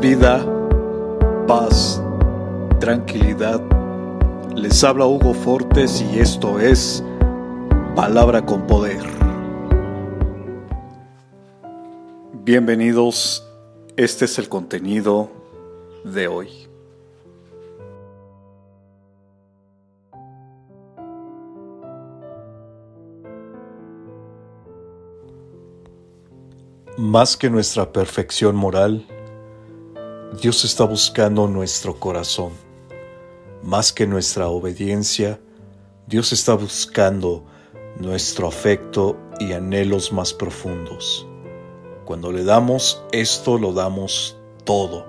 vida, paz, tranquilidad. Les habla Hugo Fortes y esto es Palabra con Poder. Bienvenidos, este es el contenido de hoy. Más que nuestra perfección moral, Dios está buscando nuestro corazón. Más que nuestra obediencia, Dios está buscando nuestro afecto y anhelos más profundos. Cuando le damos esto, lo damos todo.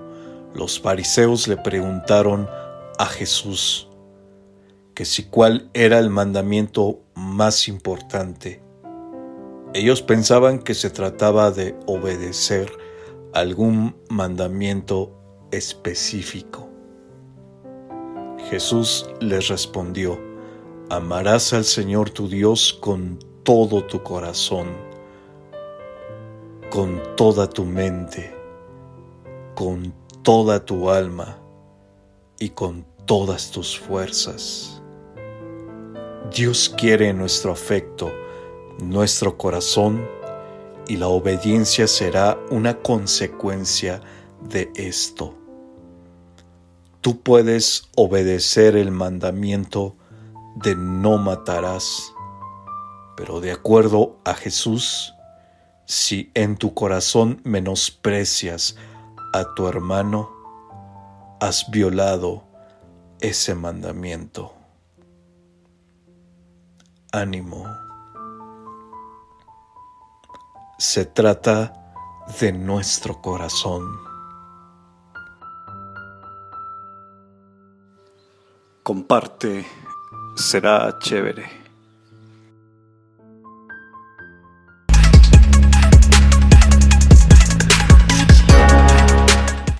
Los fariseos le preguntaron a Jesús que si cuál era el mandamiento más importante. Ellos pensaban que se trataba de obedecer algún mandamiento específico. Jesús les respondió, amarás al Señor tu Dios con todo tu corazón, con toda tu mente, con toda tu alma y con todas tus fuerzas. Dios quiere nuestro afecto, nuestro corazón y la obediencia será una consecuencia de esto. Tú puedes obedecer el mandamiento de no matarás, pero de acuerdo a Jesús, si en tu corazón menosprecias a tu hermano, has violado ese mandamiento. Ánimo. Se trata de nuestro corazón. Comparte, será chévere.